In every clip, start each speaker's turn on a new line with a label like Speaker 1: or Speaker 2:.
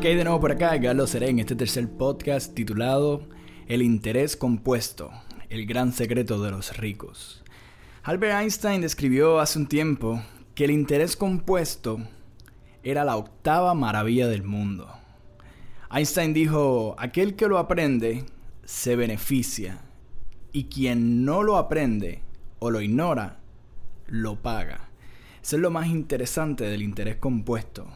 Speaker 1: ¿Qué hay de nuevo por acá? Carlos Seré en este tercer podcast titulado El interés compuesto, el gran secreto de los ricos. Albert Einstein describió hace un tiempo que el interés compuesto era la octava maravilla del mundo. Einstein dijo, aquel que lo aprende se beneficia y quien no lo aprende o lo ignora, lo paga. Eso es lo más interesante del interés compuesto.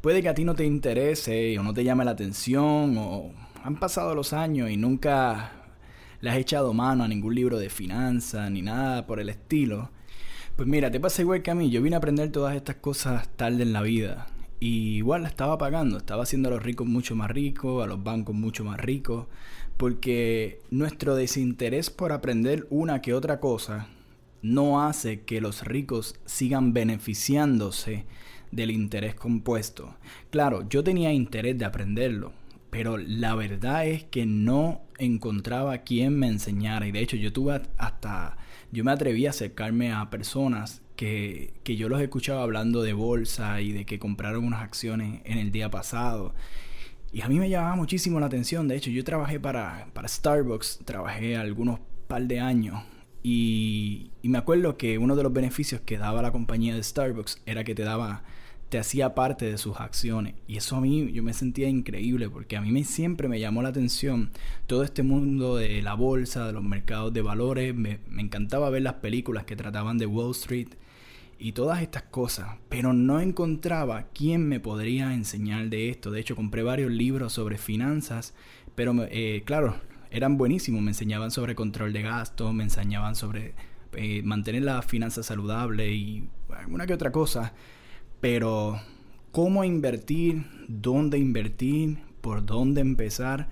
Speaker 1: Puede que a ti no te interese o no te llame la atención o han pasado los años y nunca le has echado mano a ningún libro de finanzas ni nada por el estilo. Pues mira, te pasa igual que a mí. Yo vine a aprender todas estas cosas tarde en la vida. Y igual la estaba pagando. Estaba haciendo a los ricos mucho más ricos, a los bancos mucho más ricos. Porque nuestro desinterés por aprender una que otra cosa no hace que los ricos sigan beneficiándose del interés compuesto. Claro, yo tenía interés de aprenderlo, pero la verdad es que no encontraba quien me enseñara. Y de hecho yo tuve hasta yo me atreví a acercarme a personas que, que yo los escuchaba hablando de bolsa y de que compraron unas acciones en el día pasado. Y a mí me llamaba muchísimo la atención. De hecho yo trabajé para, para Starbucks trabajé algunos par de años y, me acuerdo que uno de los beneficios que daba la compañía de Starbucks era que te daba te hacía parte de sus acciones. Y eso a mí yo me sentía increíble porque a mí me, siempre me llamó la atención todo este mundo de la bolsa, de los mercados de valores. Me, me encantaba ver las películas que trataban de Wall Street y todas estas cosas. Pero no encontraba quién me podría enseñar de esto. De hecho, compré varios libros sobre finanzas. Pero eh, claro, eran buenísimos. Me enseñaban sobre control de gastos, me enseñaban sobre eh, mantener la finanza saludable y alguna que otra cosa pero cómo invertir, dónde invertir, por dónde empezar,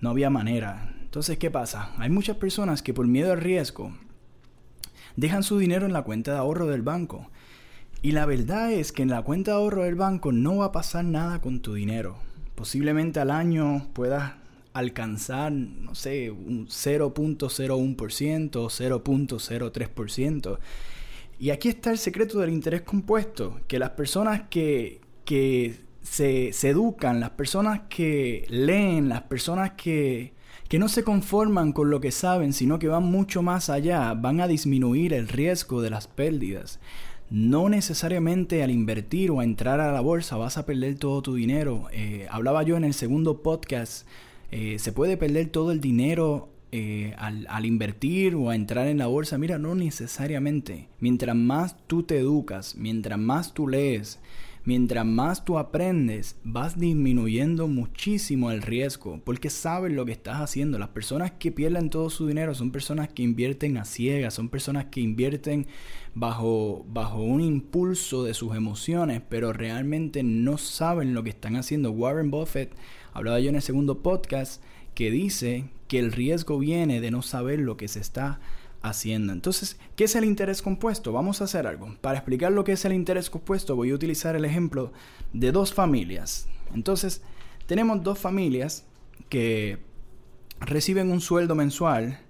Speaker 1: no había manera. Entonces, ¿qué pasa? Hay muchas personas que por miedo al riesgo dejan su dinero en la cuenta de ahorro del banco. Y la verdad es que en la cuenta de ahorro del banco no va a pasar nada con tu dinero. Posiblemente al año puedas alcanzar, no sé, un 0.01%, 0.03%. Y aquí está el secreto del interés compuesto, que las personas que, que se, se, educan, las personas que leen, las personas que, que no se conforman con lo que saben, sino que van mucho más allá, van a disminuir el riesgo de las pérdidas. No necesariamente al invertir o a entrar a la bolsa vas a perder todo tu dinero. Eh, hablaba yo en el segundo podcast, eh, se puede perder todo el dinero eh, al, invertir o a entrar en la bolsa, mira, no necesariamente. Mientras más tú te educas, mientras más tú lees, mientras más tú aprendes, vas disminuyendo muchísimo el riesgo, porque sabes lo que estás haciendo. Las personas que pierden todo su dinero son personas que invierten a ciegas, son personas que invierten bajo, bajo un impulso de sus emociones, pero realmente no saben lo que están haciendo. Warren Buffett, hablaba yo en el segundo podcast, que dice que el riesgo viene de no saber lo que se está haciendo. Entonces, ¿qué es el interés compuesto? Vamos a hacer algo. Para explicar lo que es el interés compuesto, voy a utilizar el ejemplo de dos familias. Entonces, tenemos dos familias que reciben un sueldo mensual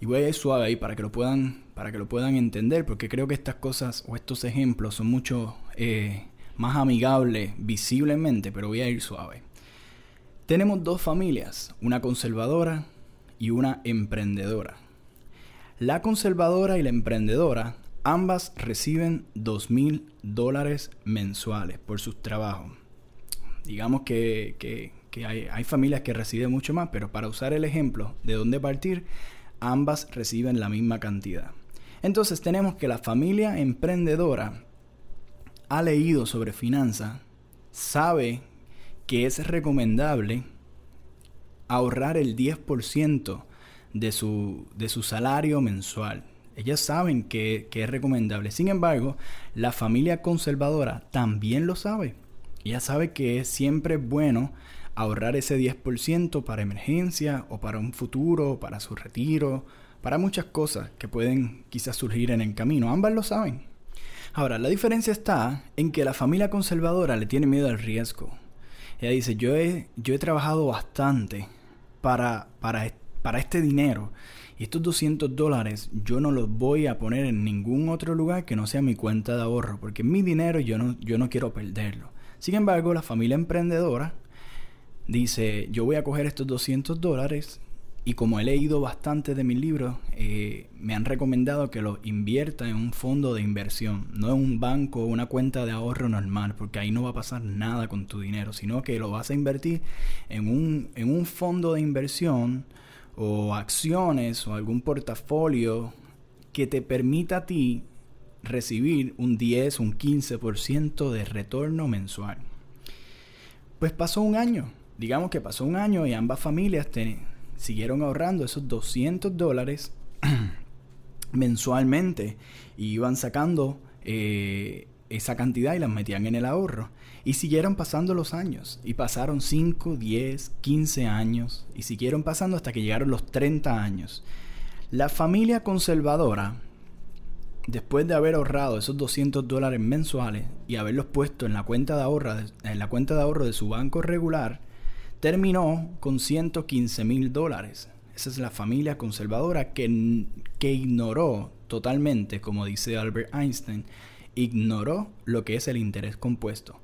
Speaker 1: y voy a ir suave ahí para que lo puedan para que lo puedan entender porque creo que estas cosas o estos ejemplos son mucho eh, más amigables visiblemente pero voy a ir suave tenemos dos familias, una conservadora y una emprendedora. La conservadora y la emprendedora ambas reciben dos mil dólares mensuales por sus trabajos. Digamos que, hay, hay, familias que reciben mucho más, pero para usar el ejemplo de dónde partir, ambas reciben la misma cantidad. Entonces tenemos que la familia emprendedora ha leído sobre finanzas, sabe que es recomendable ahorrar el 10% de su, de su salario mensual. Ellas saben que, que, es recomendable. Sin embargo, la familia conservadora también lo sabe. Ella sabe que es siempre bueno ahorrar ese 10% para emergencia o para un futuro, para su retiro, para muchas cosas que pueden quizás surgir en el camino. Ambas lo saben. Ahora, la diferencia está en que la familia conservadora le tiene miedo al riesgo. Ella dice, yo he, yo he trabajado bastante para, para, para este dinero. Y estos 200 dólares yo no los voy a poner en ningún otro lugar que no sea mi cuenta de ahorro. Porque mi dinero yo no, yo no quiero perderlo. Sin embargo, la familia emprendedora dice, yo voy a coger estos 200 dólares y como he leído bastante de mis libros, eh, me han recomendado que los invierta en un fondo de inversión, no en un banco o una cuenta de ahorro normal, porque ahí no va a pasar nada con tu dinero, sino que lo vas a invertir en un, en un fondo de inversión o acciones o algún portafolio que te permita a ti recibir un 10, un 15% de retorno mensual. Pues pasó un año, digamos que pasó un año y ambas familias tenían siguieron ahorrando esos 200 dólares mensualmente y iban sacando eh, esa cantidad y las metían en el ahorro. Y siguieron pasando los años. Y pasaron 5, 10, 15 años. Y siguieron pasando hasta que llegaron los 30 años. La familia conservadora, después de haber ahorrado esos 200 dólares mensuales y haberlos puesto en la cuenta de ahorro, en la cuenta de ahorro de su banco regular, terminó con 115 mil dólares. Esa es la familia conservadora que, que ignoró totalmente, como dice Albert Einstein, ignoró lo que es el interés compuesto.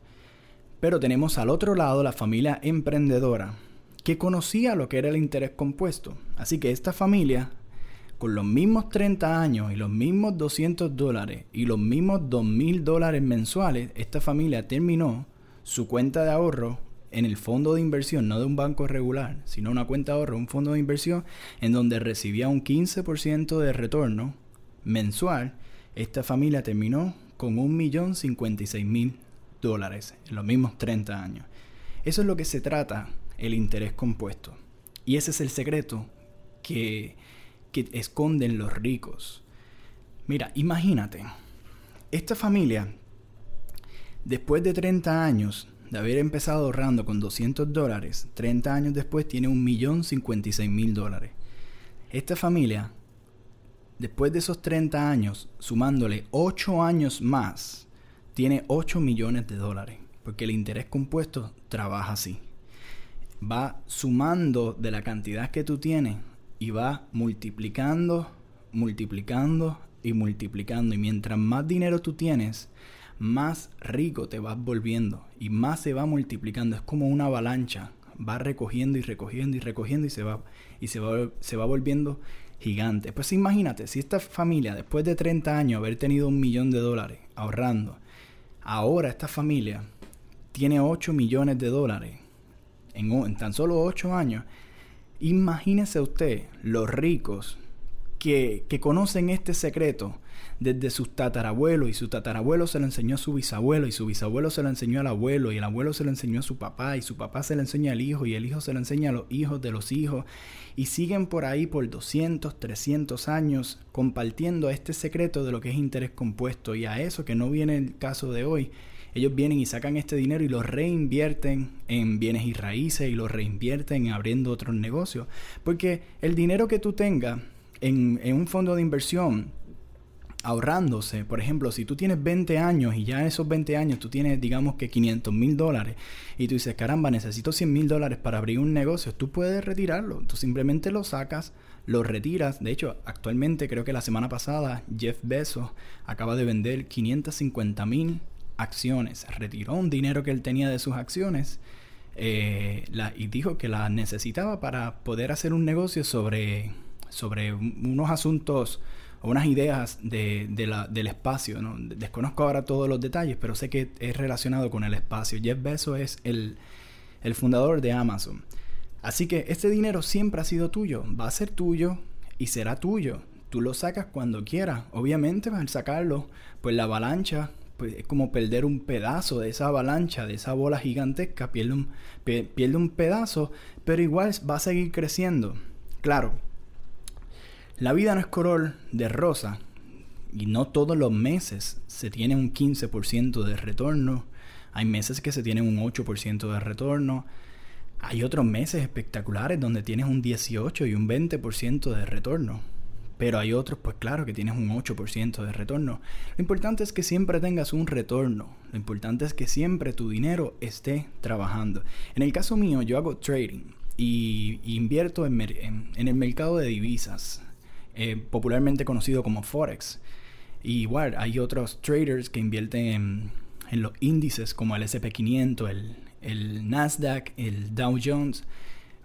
Speaker 1: Pero tenemos al otro lado la familia emprendedora, que conocía lo que era el interés compuesto. Así que esta familia, con los mismos 30 años y los mismos 200 dólares y los mismos 2 mil dólares mensuales, esta familia terminó su cuenta de ahorro en el fondo de inversión, no de un banco regular, sino una cuenta de ahorro, un fondo de inversión, en donde recibía un 15% de retorno mensual, esta familia terminó con un millón mil dólares en los mismos 30 años. Eso es lo que se trata el interés compuesto. Y ese es el secreto que, que esconden los ricos. Mira, imagínate, esta familia, después de 30 años, de haber empezado ahorrando con 200 dólares, 30 años después tiene 1.056.000 dólares. Esta familia, después de esos 30 años, sumándole 8 años más, tiene 8 millones de dólares. Porque el interés compuesto trabaja así. Va sumando de la cantidad que tú tienes y va multiplicando, multiplicando y multiplicando. Y mientras más dinero tú tienes, más rico te vas volviendo y más se va multiplicando. Es como una avalancha. Va recogiendo y recogiendo y recogiendo y se va, y se va, se va volviendo gigante. Pues imagínate, si esta familia, después de 30 años haber tenido un millón de dólares ahorrando, ahora esta familia tiene 8 millones de dólares en, tan solo 8 años. Imagínese usted los ricos que, que conocen este secreto desde sus tatarabuelos y su tatarabuelo se lo enseñó a su bisabuelo y su bisabuelo se lo enseñó al abuelo y el abuelo se lo enseñó a su papá y su papá se lo enseña al hijo y el hijo se lo enseña a los hijos de los hijos y siguen por ahí por 200, 300 años compartiendo este secreto de lo que es interés compuesto y a eso que no viene el caso de hoy. Ellos vienen y sacan este dinero y lo reinvierten en bienes y raíces y lo reinvierten en abriendo otros negocios. Porque el dinero que tú tengas en, en un fondo de inversión ahorrándose. Por ejemplo, si tú tienes 20 años y ya en esos 20 años tú tienes, digamos que 500 mil dólares y tú dices, caramba, necesito 100 mil dólares para abrir un negocio, tú puedes retirarlo. Tú simplemente lo sacas, lo retiras. De hecho, actualmente creo que la semana pasada Jeff Bezos acaba de vender 550 mil acciones. Retiró un dinero que él tenía de sus acciones. Eh, y dijo que la necesitaba para poder hacer un negocio sobre, sobre unos asuntos unas ideas de, la, del espacio. ¿no? Desconozco ahora todos los detalles, pero sé que es relacionado con el espacio. Jeff Bezos es el, el fundador de Amazon. Así que este dinero siempre ha sido tuyo, va a ser tuyo y será tuyo. Tú lo sacas cuando quieras. Obviamente al sacarlo, pues la avalancha pues es como perder un pedazo de esa avalancha, de esa bola gigantesca, pierde un, pierde un pedazo, pero igual va a seguir creciendo. Claro, la vida no es color de rosa y no todos los meses se tiene un 15% de retorno. Hay meses que se tiene un 8% de retorno. Hay otros meses espectaculares donde tienes un 18 y un 20% de retorno. Pero hay otros, pues claro, que tienes un 8% de retorno. Lo importante es que siempre tengas un retorno. Lo importante es que siempre tu dinero esté trabajando. En el caso mío, yo hago trading y, invierto en el mercado de divisas. Eh, popularmente conocido como Forex. Y igual hay otros traders que invierten en los índices como el SP500, el, el Nasdaq, el Dow Jones,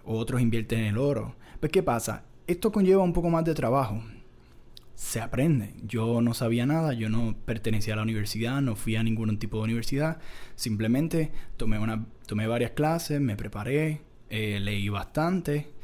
Speaker 1: otros invierten en el oro. Pues ¿qué pasa? Esto conlleva un poco más de trabajo. Se aprende. Yo no sabía nada, yo no pertenecía a la universidad, no fui a ningún tipo de universidad. Simplemente tomé, una, tomé varias clases, me preparé, eh, leí bastante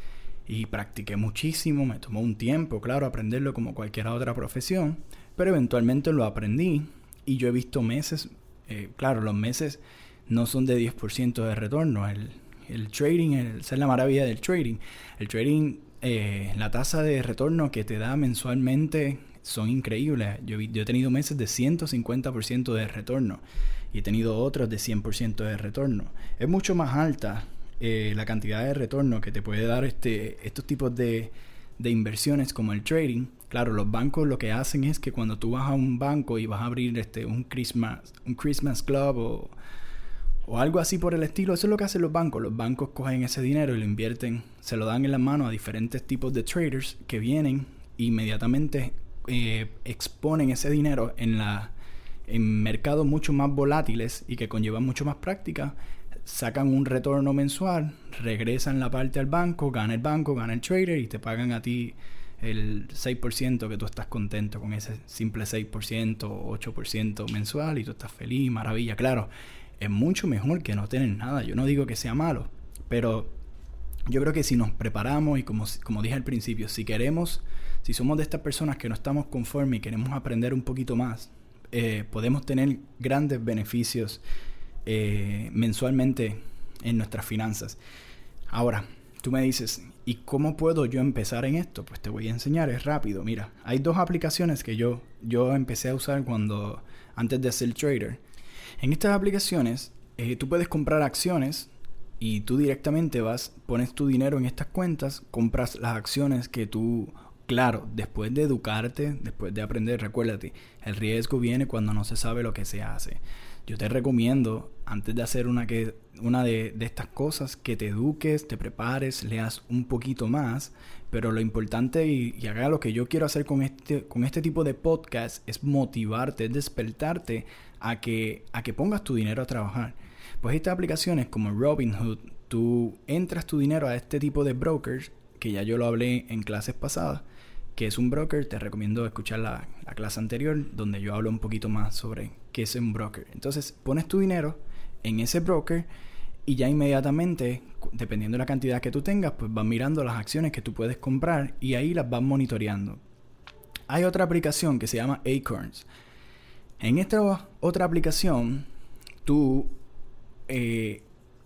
Speaker 1: y practiqué muchísimo. Me tomó un tiempo, claro, aprenderlo como cualquier otra profesión, pero eventualmente lo aprendí y yo he visto meses, eh, claro, los meses no son de 10% de retorno. El, el trading, es la maravilla del trading. El trading, eh, la tasa de retorno que te da mensualmente son increíbles. Yo, yo he tenido meses de 150% de retorno y he tenido otros de 100% de retorno. Es mucho más alta eh, la cantidad de retorno que te puede dar este, estos tipos de, de inversiones como el trading. Claro, los bancos lo que hacen es que cuando tú vas a un banco y vas a abrir este, un, Christmas, un Christmas Club o o algo así por el estilo. Eso es lo que hacen los bancos. Los bancos cogen ese dinero y lo invierten, se lo dan en la mano a diferentes tipos de traders que vienen e inmediatamente eh, exponen ese dinero en, la, en mercados mucho más volátiles y que conllevan mucho más práctica. Sacan un retorno mensual, regresan la parte al banco, gana el banco, gana el trader y te pagan a ti el 6% que tú estás contento con ese simple 6%, 8% mensual y tú estás feliz, maravilla. Claro, es mucho mejor que no tener nada. Yo no digo que sea malo, pero yo creo que si nos preparamos y como, como dije al principio, si queremos, si somos de estas personas que no estamos conformes y queremos aprender un poquito más, eh, podemos tener grandes beneficios eh, mensualmente en nuestras finanzas. Ahora, tú me dices, ¿y cómo puedo yo empezar en esto? Pues te voy a enseñar, es rápido. Mira, hay dos aplicaciones que yo, yo empecé a usar cuando, antes de ser trader en estas aplicaciones, eh, tú puedes comprar acciones y tú directamente vas, pones tu dinero en estas cuentas, compras las acciones que tú, claro, después de educarte, después de aprender, recuérdate, el riesgo viene cuando no se sabe lo que se hace. Yo te recomiendo, antes de hacer una, que, una de, estas cosas, que te eduques, te prepares, leas un poquito más, pero lo importante y, y haga lo que yo quiero hacer con este, con este tipo de podcast es motivarte, es despertarte a que, a que pongas tu dinero a trabajar. Pues estas aplicaciones como Robinhood, tú entras tu dinero a este tipo de brokers, que ya yo lo hablé en clases pasadas, que es un broker, te recomiendo escuchar la, la clase anterior donde yo hablo un poquito más sobre qué es un broker. Entonces pones tu dinero en ese broker y ya inmediatamente, dependiendo de la cantidad que tú tengas, pues vas mirando las acciones que tú puedes comprar y ahí las vas monitoreando. Hay otra aplicación que se llama Acorns. En esta otra aplicación, tú eh,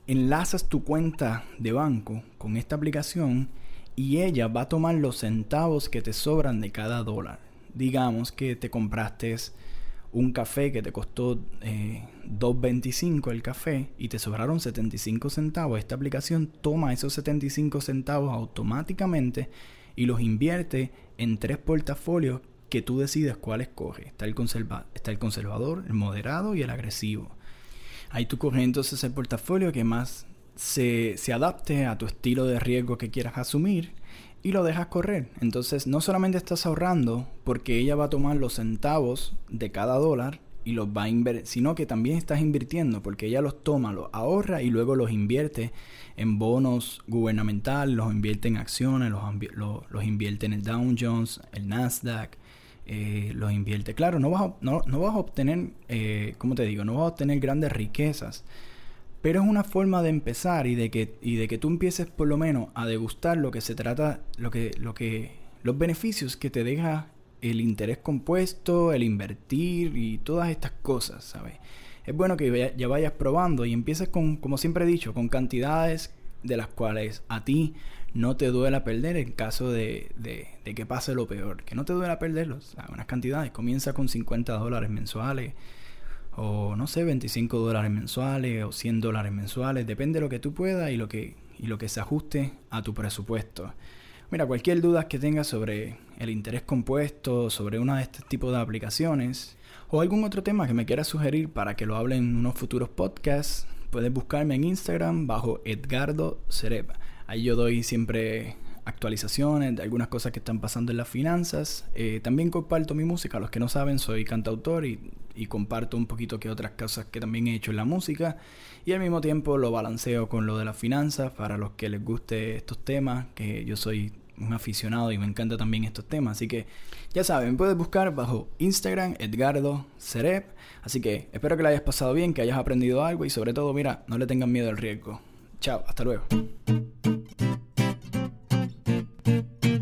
Speaker 1: enlazas tu cuenta de banco con esta aplicación y ella va a tomar los centavos que te sobran de cada dólar. Digamos que te compraste un café que te costó eh, 2.25 el café y te sobraron 75 centavos. Esta aplicación toma esos 75 centavos automáticamente y los invierte en tres portafolios que tú decides cuál escoge. Está el, está el conservador, el moderado y el agresivo. Ahí tú coges entonces el portafolio que más se, se adapte a tu estilo de riesgo que quieras asumir y lo dejas correr. Entonces no solamente estás ahorrando porque ella va a tomar los centavos de cada dólar y los va a invertir, sino que también estás invirtiendo porque ella los toma, los ahorra y luego los invierte en bonos gubernamentales, los invierte en acciones, los, los invierte en el Dow Jones, el Nasdaq, eh, los invierte. Claro, no vas a, no, vas a obtener, eh, como te digo, no vas a obtener grandes riquezas, pero es una forma de empezar y de que, y de que tú empieces por lo menos a degustar lo que se trata, lo que, lo que, los beneficios que te deja el interés compuesto, el invertir y todas estas cosas, ¿sabes? Es bueno que ya vayas probando y empieces con, como siempre he dicho, con cantidades de las cuales a ti no te duela perder en caso de, de, que pase lo peor. Que no te duela perderlos. Unas cantidades. Comienza con 50 dólares mensuales. O no sé, 25 dólares mensuales. O 100 dólares mensuales. Depende de lo que tú puedas y lo que, y lo que se ajuste a tu presupuesto. Mira, cualquier duda que tengas sobre el interés compuesto, sobre una de este tipo de aplicaciones, o algún otro tema que me quieras sugerir para que lo hable en unos futuros podcasts, puedes buscarme en Instagram bajo Edgardo Cereba. Ahí yo doy siempre actualizaciones de algunas cosas que están pasando en las finanzas. Eh, también comparto mi música. Los que no saben, soy cantautor y, comparto un poquito que otras cosas que también he hecho en la música. Y al mismo tiempo lo balanceo con lo de las finanzas para los que les guste estos temas, que yo soy un aficionado y me encanta también estos temas. Así que ya saben, puedes buscar bajo Instagram Edgardo Cerep. Así que espero que lo hayas pasado bien, que hayas aprendido algo y sobre todo, mira, no le tengan miedo al riesgo. Chao, hasta luego. Thank you.